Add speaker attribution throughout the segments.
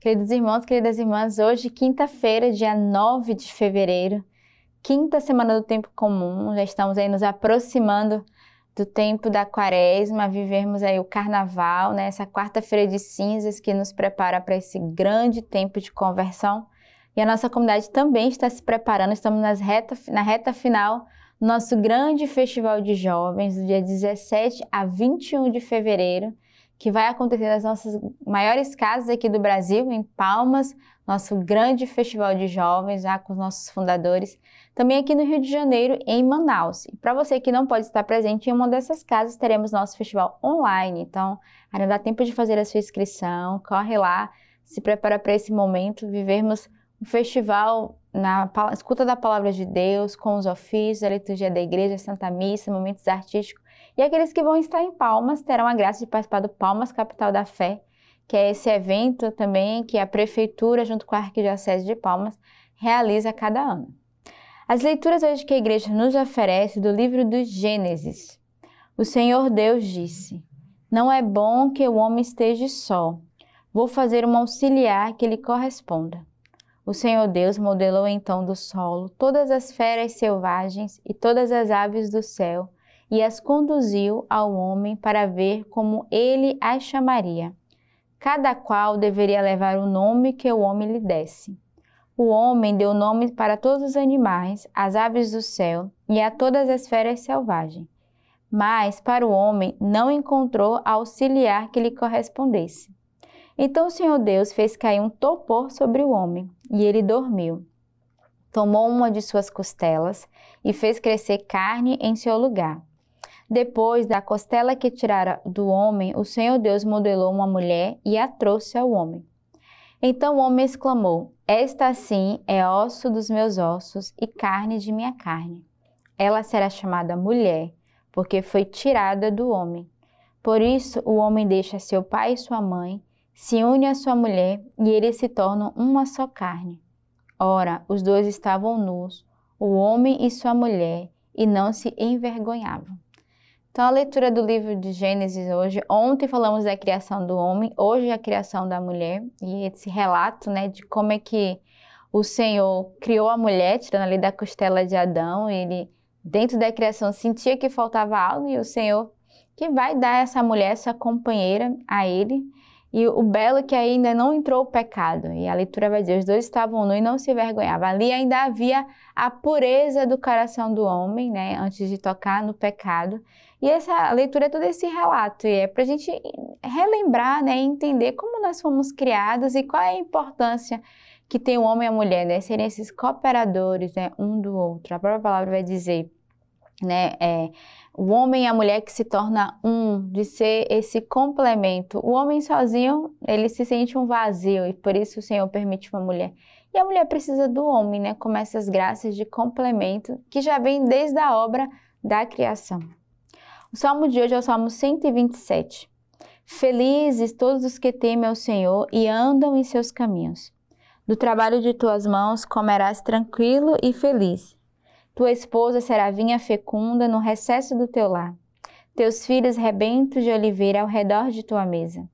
Speaker 1: Queridos irmãos, queridas irmãs, hoje, quinta-feira, dia 9 de fevereiro, quinta semana do tempo comum, já estamos aí nos aproximando do tempo da quaresma, vivermos aí o carnaval, né? essa quarta-feira de cinzas que nos prepara para esse grande tempo de conversão. E a nossa comunidade também está se preparando, estamos nas reta, na reta final do nosso grande festival de jovens, do dia 17 a 21 de fevereiro que vai acontecer nas nossas maiores casas aqui do Brasil, em Palmas, nosso grande festival de jovens, já com os nossos fundadores. Também aqui no Rio de Janeiro, em Manaus. E para você que não pode estar presente em uma dessas casas, teremos nosso festival online. Então, ainda dá tempo de fazer a sua inscrição, corre lá, se prepara para esse momento, vivermos um festival na escuta da palavra de Deus, com os ofícios, a liturgia da igreja, a Santa Missa, momentos artísticos e aqueles que vão estar em Palmas terão a graça de participar do Palmas Capital da Fé, que é esse evento também que a Prefeitura, junto com a Arquidiocese de Palmas, realiza cada ano. As leituras hoje que a igreja nos oferece do livro do Gênesis. O Senhor Deus disse: Não é bom que o homem esteja só. Vou fazer um auxiliar que lhe corresponda. O Senhor Deus modelou então do solo todas as feras selvagens e todas as aves do céu e as conduziu ao homem para ver como ele as chamaria. Cada qual deveria levar o nome que o homem lhe desse. O homem deu nome para todos os animais, às aves do céu e a todas as feras selvagens. Mas para o homem não encontrou auxiliar que lhe correspondesse. Então o Senhor Deus fez cair um topor sobre o homem, e ele dormiu. Tomou uma de suas costelas e fez crescer carne em seu lugar. Depois da costela que tirara do homem, o Senhor Deus modelou uma mulher e a trouxe ao homem. Então o homem exclamou: Esta sim é osso dos meus ossos e carne de minha carne. Ela será chamada mulher, porque foi tirada do homem. Por isso o homem deixa seu pai e sua mãe, se une à sua mulher e eles se tornam uma só carne. Ora, os dois estavam nus, o homem e sua mulher, e não se envergonhavam. Então, a leitura do livro de Gênesis hoje. Ontem falamos da criação do homem, hoje a criação da mulher. E esse relato, né, de como é que o Senhor criou a mulher, tirando ali da costela de Adão. Ele, dentro da criação, sentia que faltava algo e o Senhor que vai dar essa mulher, essa companheira a ele. E o belo é que ainda não entrou o pecado. E a leitura vai dizer: os dois estavam nu e não se envergonhavam. Ali ainda havia a pureza do coração do homem, né, antes de tocar no pecado. E essa leitura é todo esse relato, e é para a gente relembrar, né, entender como nós fomos criados e qual é a importância que tem o homem e a mulher, né, serem esses cooperadores, né, um do outro. A própria palavra vai dizer, né, é, o homem e a mulher que se torna um, de ser esse complemento. O homem sozinho, ele se sente um vazio e por isso o Senhor permite uma mulher. E a mulher precisa do homem, né, como essas graças de complemento que já vem desde a obra da criação. O salmo de hoje é o salmo 127. Felizes todos os que temem ao Senhor e andam em seus caminhos. Do trabalho de tuas mãos comerás tranquilo e feliz. Tua esposa será vinha fecunda no recesso do teu lar. Teus filhos rebentos de oliveira ao redor de tua mesa.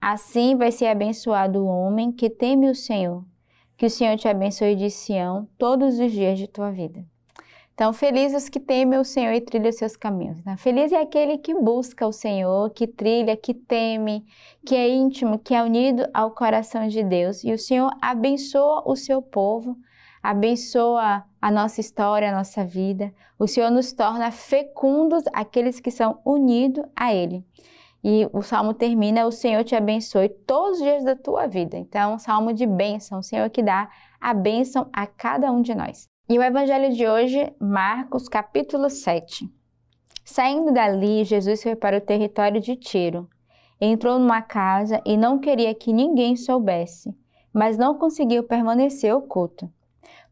Speaker 1: Assim vai ser abençoado o homem que teme o Senhor. Que o Senhor te abençoe de Sião todos os dias de tua vida. Então, felizes os que temem o Senhor e trilham os seus caminhos. Né? Feliz é aquele que busca o Senhor, que trilha, que teme, que é íntimo, que é unido ao coração de Deus. E o Senhor abençoa o seu povo, abençoa a nossa história, a nossa vida. O Senhor nos torna fecundos aqueles que são unidos a Ele. E o salmo termina: O Senhor te abençoe todos os dias da tua vida. Então, um salmo de bênção, o Senhor que dá a bênção a cada um de nós. E o evangelho de hoje, Marcos, capítulo 7. Saindo dali, Jesus foi para o território de Tiro. Entrou numa casa e não queria que ninguém soubesse, mas não conseguiu permanecer oculto.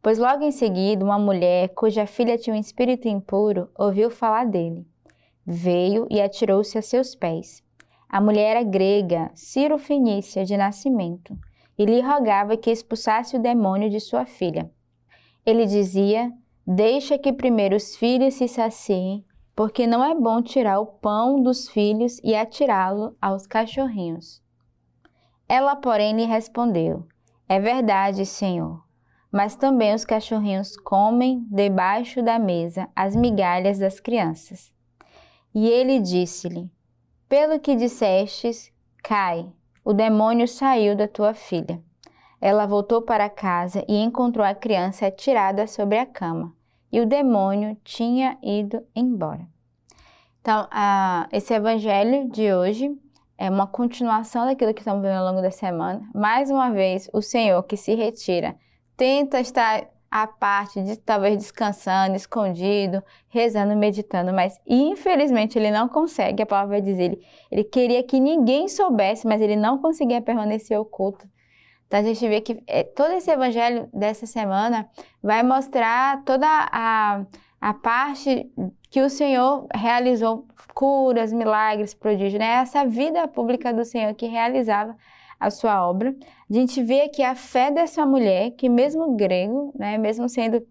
Speaker 1: Pois logo em seguida, uma mulher cuja filha tinha um espírito impuro ouviu falar dele. Veio e atirou-se a seus pés. A mulher era grega, Ciro Fenícia de nascimento, e lhe rogava que expulsasse o demônio de sua filha. Ele dizia: Deixa que primeiro os filhos se saciem, porque não é bom tirar o pão dos filhos e atirá-lo aos cachorrinhos. Ela, porém, lhe respondeu: É verdade, Senhor. Mas também os cachorrinhos comem debaixo da mesa as migalhas das crianças. E ele disse-lhe: Pelo que dissestes, cai, o demônio saiu da tua filha. Ela voltou para casa e encontrou a criança atirada sobre a cama, e o demônio tinha ido embora. Então, esse evangelho de hoje é uma continuação daquilo que estamos vendo ao longo da semana. Mais uma vez, o Senhor que se retira, tenta estar à parte, de, talvez descansando, escondido, rezando, meditando, mas infelizmente ele não consegue. A palavra dizer, ele, ele queria que ninguém soubesse, mas ele não conseguia permanecer oculto. Então a gente vê que é, todo esse evangelho dessa semana vai mostrar toda a, a parte que o Senhor realizou curas, milagres, prodígios, né? Essa vida pública do Senhor que realizava a sua obra. A gente vê aqui a fé dessa mulher, que mesmo grego, né, mesmo sendo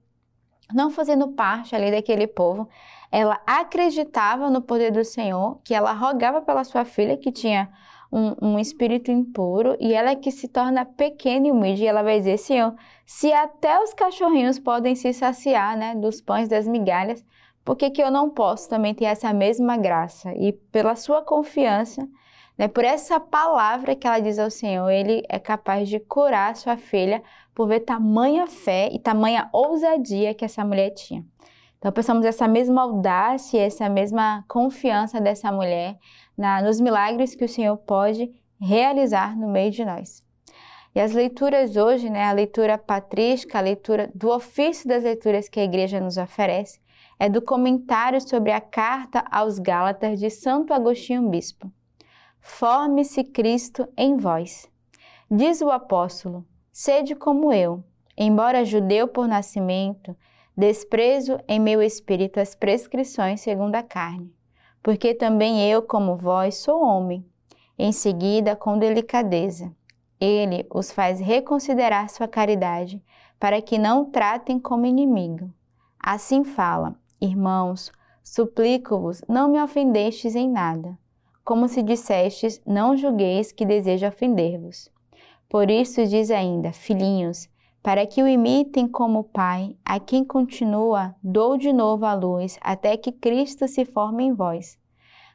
Speaker 1: não fazendo parte ali daquele povo, ela acreditava no poder do Senhor, que ela rogava pela sua filha que tinha um, um, espírito impuro e ela é que se torna pequena e humilde. E ela vai dizer: Senhor, se até os cachorrinhos podem se saciar né, dos pães das migalhas, por que, que eu não posso também ter essa mesma graça? E pela sua confiança, né, por essa palavra que ela diz ao Senhor, ele é capaz de curar sua filha por ver tamanha fé e tamanha ousadia que essa mulher tinha. Então, pensamos essa mesma audácia, essa mesma confiança dessa mulher na, nos milagres que o Senhor pode realizar no meio de nós. E as leituras hoje, né, a leitura patrística, a leitura do ofício das leituras que a igreja nos oferece, é do comentário sobre a carta aos Gálatas de Santo Agostinho Bispo. Forme-se Cristo em vós. Diz o apóstolo: Sede como eu, embora judeu por nascimento, desprezo em meu espírito as prescrições segundo a carne, porque também eu, como vós, sou homem. Em seguida, com delicadeza, ele os faz reconsiderar sua caridade, para que não tratem como inimigo. Assim fala: Irmãos, suplico-vos, não me ofendestes em nada, como se dissestes, não julgueis que desejo ofender-vos. Por isso diz ainda, filhinhos, para que o imitem como Pai, a quem continua, dou de novo a luz, até que Cristo se forme em vós.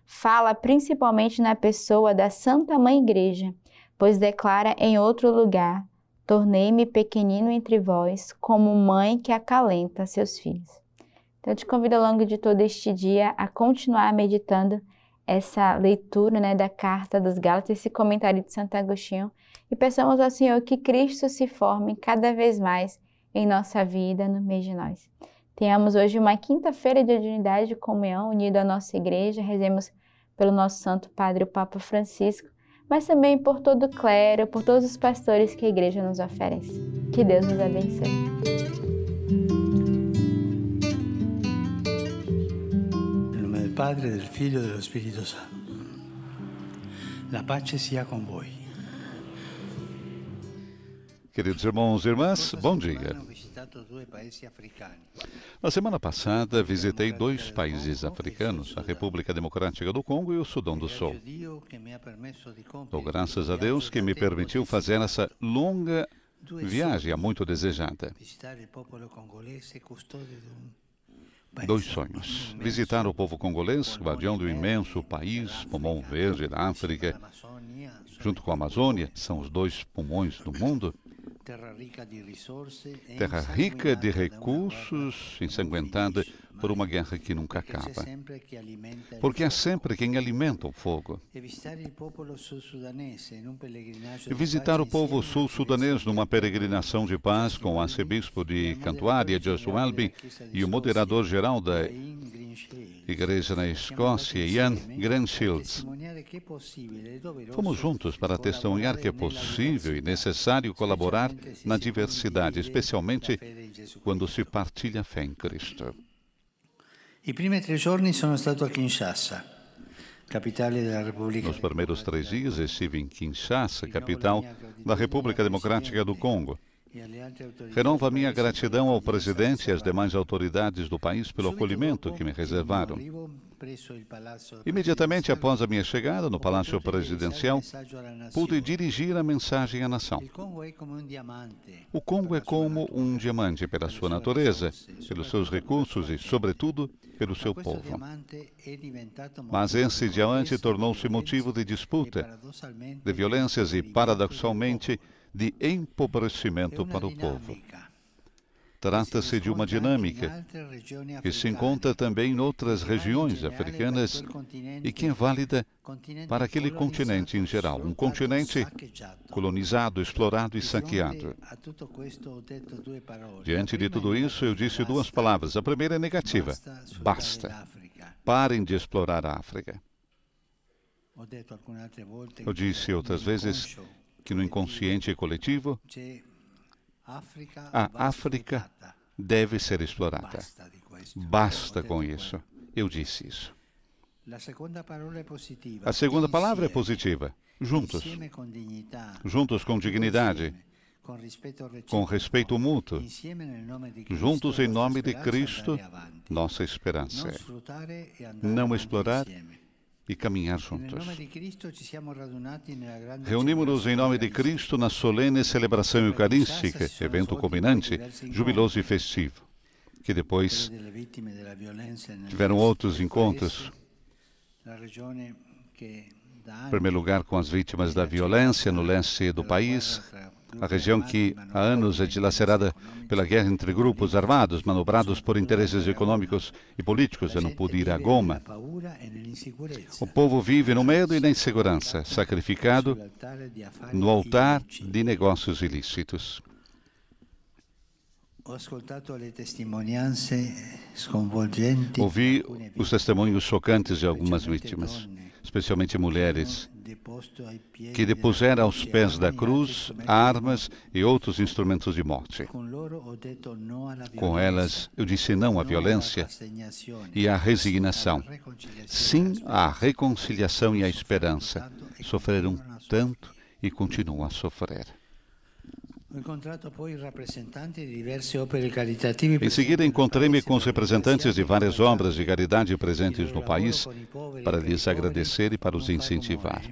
Speaker 1: Fala principalmente na pessoa da Santa Mãe Igreja, pois declara em outro lugar: Tornei-me pequenino entre vós, como mãe que acalenta seus filhos. Então, eu te convido ao longo de todo este dia a continuar meditando essa leitura né, da carta dos Gálatas, esse comentário de Santo Agostinho, e peçamos ao Senhor que Cristo se forme cada vez mais em nossa vida, no meio de nós. Tenhamos hoje uma quinta-feira de unidade de comunhão, unido à nossa igreja, rezemos pelo nosso Santo Padre, o Papa Francisco, mas também por todo o clero, por todos os pastores que a igreja nos oferece. Que Deus nos abençoe.
Speaker 2: Padre, del Figlio e dello Spirito Santo. La pace sia com voi.
Speaker 3: Queridos irmãos e irmãs, bom dia. Na semana passada, visitei dois países africanos, a República Democrática do Congo e o Sudão do Sul. Dou graças a Deus que me permitiu fazer essa longa viagem, muito desejada dois sonhos: visitar o povo congolês, guardião do imenso país, pulmão verde da África, junto com a Amazônia, são os dois pulmões do mundo. Terra rica de recursos, ensanguentada por uma guerra que nunca acaba. Porque é sempre quem alimenta o fogo. E visitar o povo sul-sudanês numa peregrinação de paz com o arcebispo de Cantuária, Joshua Albi, e o moderador-geral da igreja na Escócia, Ian Granshields. Fomos juntos para testemunhar que é possível e necessário colaborar na diversidade, especialmente quando se partilha a fé em Cristo.
Speaker 2: I primi tre giorni sono stato a Kinshasa.
Speaker 3: Nos primeiros três dias estive em Kinshasa, capital da República Democrática do Congo. Renovo a minha gratidão ao presidente e às demais autoridades do país pelo acolhimento que me reservaram. Imediatamente após a minha chegada no Palácio Presidencial, pude dirigir a mensagem à nação. O Congo é como um diamante. Pela sua natureza, pelos seus recursos e, sobretudo, pelo seu povo. Mas esse diamante tornou-se motivo de disputa, de violências e, paradoxalmente, de empobrecimento para o povo. Trata-se de uma dinâmica que se encontra também em outras regiões africanas e que é válida para aquele continente em geral, um continente colonizado, explorado e saqueado. Diante de tudo isso, eu disse duas palavras. A primeira é negativa: basta. Parem de explorar a África. Eu disse outras vezes que no inconsciente coletivo a África deve ser explorada. Basta com isso. Eu disse isso. A segunda palavra é positiva. Juntos. Juntos com dignidade, com respeito mútuo. Juntos em nome de Cristo, nossa esperança. Não explorar e caminhar juntos. Reunimos-nos em nome de Cristo na solene celebração eucarística, evento culminante, jubiloso e festivo, que depois tiveram outros encontros. Em primeiro lugar, com as vítimas da violência no leste do país, a região que há anos é dilacerada pela guerra entre grupos armados, manobrados por interesses econômicos e políticos. Eu não pude ir a Goma. O povo vive no medo e na insegurança, sacrificado no altar de negócios ilícitos. Ouvi os testemunhos chocantes de algumas vítimas, especialmente mulheres, que depuseram aos pés da cruz armas e outros instrumentos de morte. Com elas, eu disse não à violência e à resignação, sim à reconciliação e à esperança. Sofreram tanto e continuam a sofrer. Em seguida, encontrei-me com os representantes de várias obras de caridade presentes no país para lhes agradecer e para os incentivar.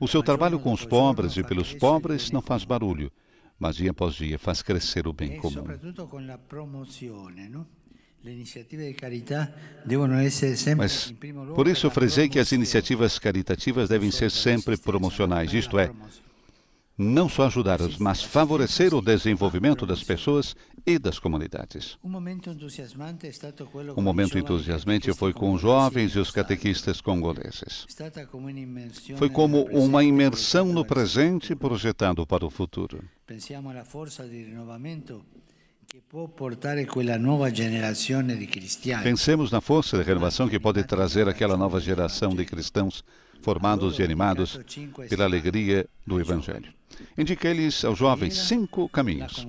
Speaker 3: O seu trabalho com os pobres e pelos pobres não faz barulho, mas dia após dia faz crescer o bem comum. Mas, por isso, frisei que as iniciativas caritativas devem ser sempre promocionais, isto é, não só ajudar, mas favorecer o desenvolvimento das pessoas e das comunidades. Um momento entusiasmante foi com os jovens e os catequistas congoleses. Foi como uma imersão no presente projetado para o futuro. Pensemos na força de renovação que pode trazer aquela nova geração de cristãos formados e animados pela alegria do Evangelho. Indiquei-lhes aos jovens cinco caminhos: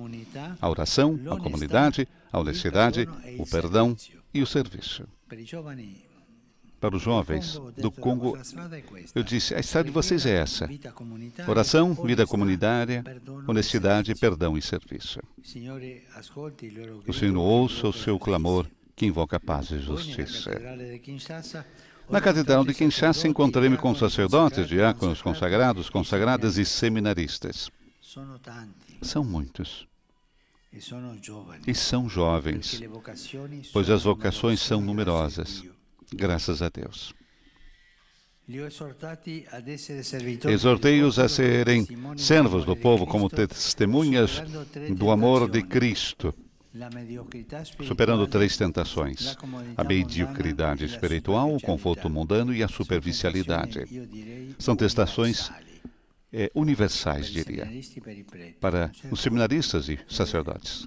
Speaker 3: a oração, a comunidade, a honestidade, o perdão e o serviço. Para os jovens do Congo, eu disse: a estrada de vocês é essa: oração, vida comunitária, honestidade, perdão e serviço. O Senhor ouça o seu clamor que invoca paz e justiça. Na Catedral de Kinshasa encontrei-me com sacerdotes, diáconos consagrados, consagradas e seminaristas. São muitos. E são jovens, pois as vocações são numerosas, graças a Deus. Exortei-os a serem servos do povo como testemunhas do amor de Cristo superando três tentações: a mediocridade espiritual, o conforto mundano e a superficialidade. São tentações é, universais, diria, para os seminaristas e sacerdotes.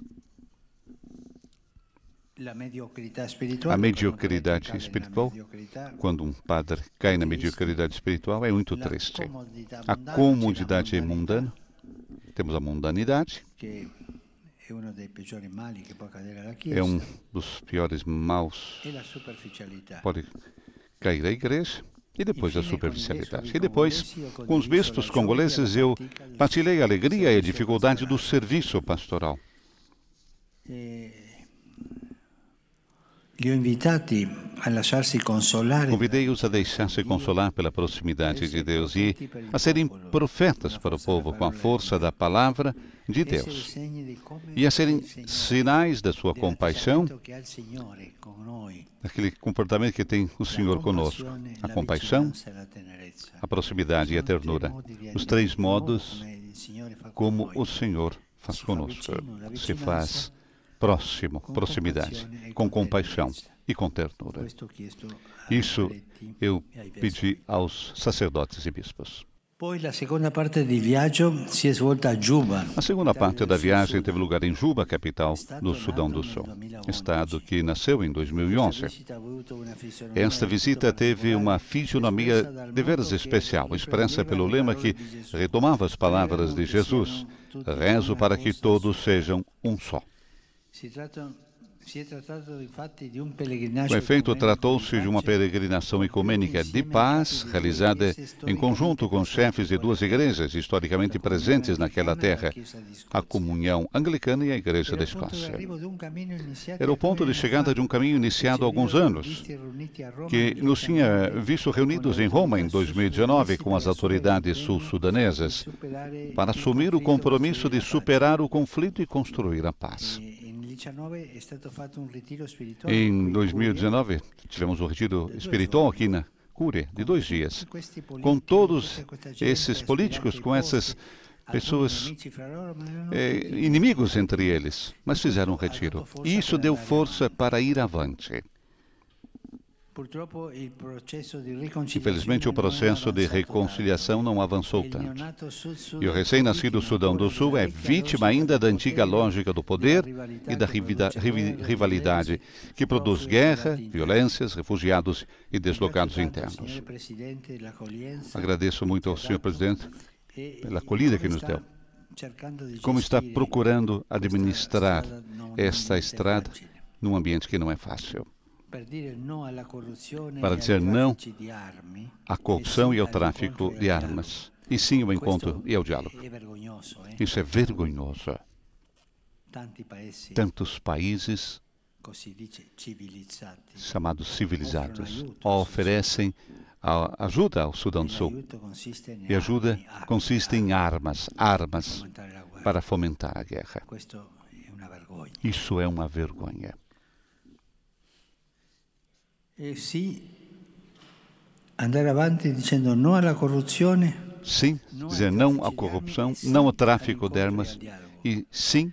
Speaker 3: A mediocridade espiritual, quando um padre cai na mediocridade espiritual, é muito triste. A comodidade mundana, temos a mundanidade, é um dos piores maus. Pode cair a igreja e depois a superficialidade. E depois, com os bispos congoleses, eu partilhei a alegria e a dificuldade do serviço pastoral. Convidei-os a deixar-se consolar pela proximidade de Deus e a serem profetas para o povo com a força da palavra de Deus e a serem sinais da sua compaixão, daquele comportamento que tem o Senhor conosco: a compaixão, a proximidade e a ternura. Os três modos como o Senhor faz conosco. Se faz próximo, proximidade, com compaixão e com ternura. Isso eu pedi aos sacerdotes e bispos.
Speaker 2: A segunda parte da viagem teve lugar em Juba, capital do Sudão do Sul, estado que nasceu em 2011. Esta visita teve uma fisionomia deveras especial, expressa pelo lema que retomava as palavras de Jesus: Rezo para que todos sejam um só. Com efeito, tratou-se de uma peregrinação ecumênica de paz, realizada em conjunto com chefes de duas igrejas historicamente presentes naquela terra, a Comunhão Anglicana e a Igreja da Escócia. Era o ponto de chegada de um caminho iniciado há alguns anos, que nos tinha visto reunidos em Roma em 2019 com as autoridades sul-sudanesas, para assumir o compromisso de superar o conflito e construir a paz. Em 2019, tivemos um retiro espiritual aqui na Cure, de dois dias, com todos esses políticos, com essas pessoas é, inimigos entre eles, mas fizeram um retiro. E isso deu força para ir avante. Infelizmente, o processo de reconciliação não avançou tanto. E o recém-nascido Sudão do Sul é vítima ainda da antiga lógica do poder e da rivalidade, que produz guerra, violências, refugiados e deslocados internos. Agradeço muito ao senhor presidente pela acolhida que nos deu. Como está procurando administrar esta estrada num ambiente que não é fácil para dizer não à corrupção e ao tráfico de armas, e sim ao encontro e ao diálogo. Isso é vergonhoso. Tantos países chamados civilizados oferecem ajuda ao Sudão do Sul. E ajuda consiste em armas, armas para fomentar a guerra. Isso é uma vergonha.
Speaker 3: Sim, dizer não à corrupção, não ao tráfico de armas e sim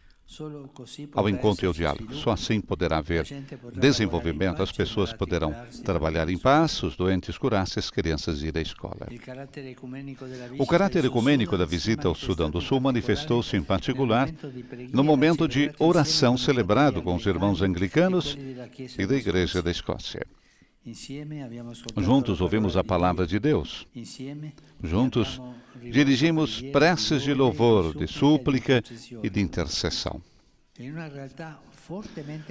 Speaker 3: ao encontro e ao diálogo. Só assim poderá haver desenvolvimento, as pessoas poderão trabalhar em paz, os doentes curar-se, as crianças ir à escola. O caráter ecumênico da visita ao Sudão do Sul manifestou-se, em particular, no momento de oração celebrado com os irmãos anglicanos e da Igreja da Escócia. Juntos ouvimos a palavra de Deus. Juntos dirigimos preces de louvor, de súplica e de intercessão.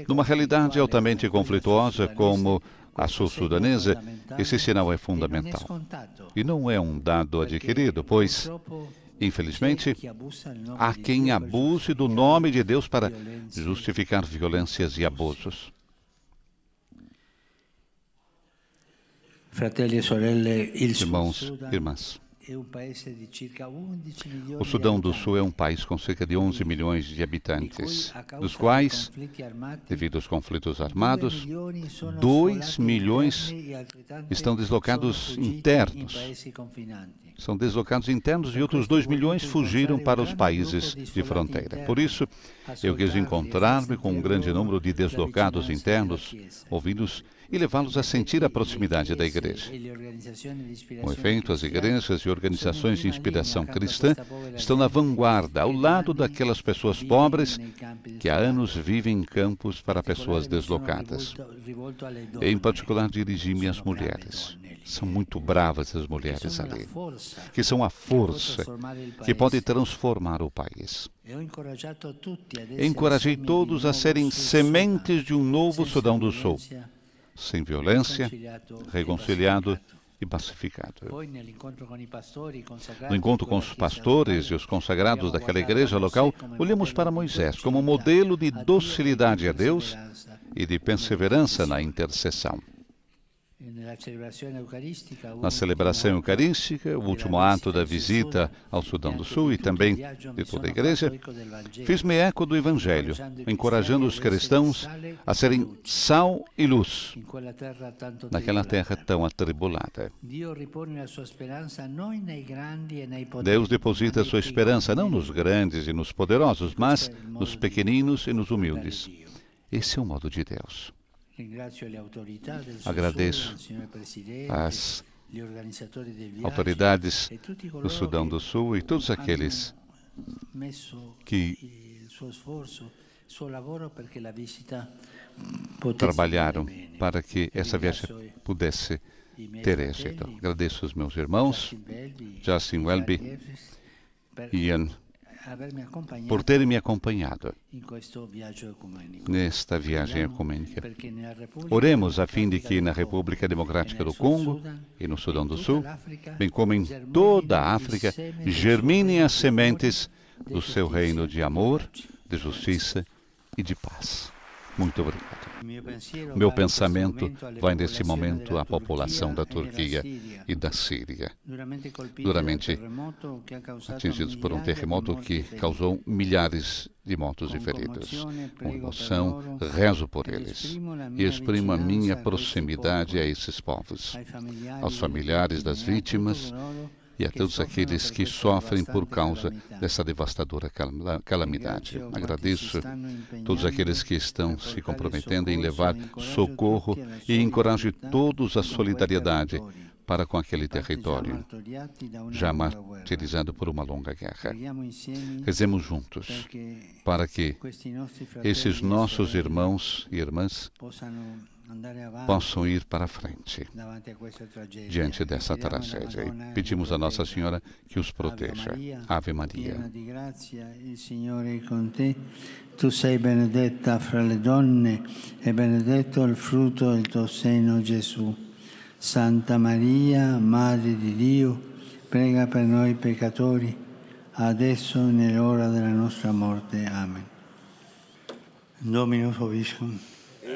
Speaker 3: Numa realidade altamente conflituosa como a sul-sudanesa, esse sinal é fundamental. E não é um dado adquirido, pois, infelizmente, há quem abuse do nome de Deus para justificar violências e abusos. Irmãos, irmãs, o Sudão do Sul é um país com cerca de 11 milhões de habitantes, dos quais, devido aos conflitos armados, 2 milhões estão deslocados internos. São deslocados internos e outros 2 milhões fugiram para os países de fronteira. Por isso, eu quis encontrar-me com um grande número de deslocados internos, ouvidos e levá-los a sentir a proximidade da igreja. Com efeito, as igrejas e organizações de inspiração cristã estão na vanguarda, ao lado daquelas pessoas pobres que há anos vivem em campos para pessoas deslocadas. Em particular, dirigi-me às mulheres. São muito bravas as mulheres ali, que são a força que pode transformar o país. Encorajei todos a serem sementes de um novo Sudão do Sul sem violência, reconciliado
Speaker 2: e pacificado. No encontro com os pastores e os consagrados daquela igreja local, olhamos para Moisés como modelo de docilidade a Deus e de perseverança na intercessão. Na celebração eucarística, o último ato da visita ao Sudão do Sul e também de toda a igreja, fiz-me eco do Evangelho, encorajando os cristãos a serem sal e luz naquela terra tão atribulada. Deus deposita sua esperança não nos grandes e nos poderosos, mas nos pequeninos e nos humildes. Esse é o modo de Deus. Agradeço às autoridades do Sudão do Sul e todos aqueles que trabalharam para que essa viagem pudesse ter êxito. Agradeço aos meus irmãos, Justin Welby, Ian por terem me acompanhado nesta viagem ecumênica. Oremos a fim de que na República Democrática do Congo e no Sudão do Sul, bem como em toda a África, germinem as sementes do seu reino de amor, de justiça e de paz. Muito obrigado. Meu pensamento vai nesse momento à população da Turquia e da Síria, duramente atingidos por um terremoto que causou milhares de mortos e feridos. Com emoção, rezo por eles e exprimo a minha proximidade a esses povos, aos familiares das vítimas e a todos aqueles que sofrem por causa dessa devastadora calamidade. Agradeço todos aqueles que estão se comprometendo em levar socorro e encorajo todos a solidariedade para com aquele território, já martirizado por uma longa guerra. Rezemos juntos para que esses nossos irmãos e irmãs possam ir para frente diante dessa tragédia. E pedimos a Nossa Senhora que os proteja. Ave Maria. Tu sei benedetta fra le donne e benedetto il frutto del tuo seno, Gesù. Santa Maria, Madre di Dio, prega per noi peccatori, adesso e nell'ora della nostra morte. Amen. Dominus Vobiscum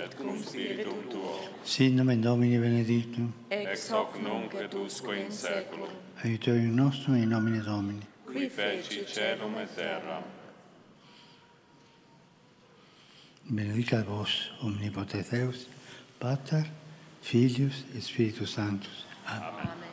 Speaker 2: et cum spiritu tuo. Sit nomen Domini benedictum. Ex hoc nunc et usque in seculum. Aiutorium nostrum in nomine Domini. Qui feci celum et terra. Benedicat vos omnipotens Deus, Pater, Filius et Spiritus Sanctus. Amen. Amen.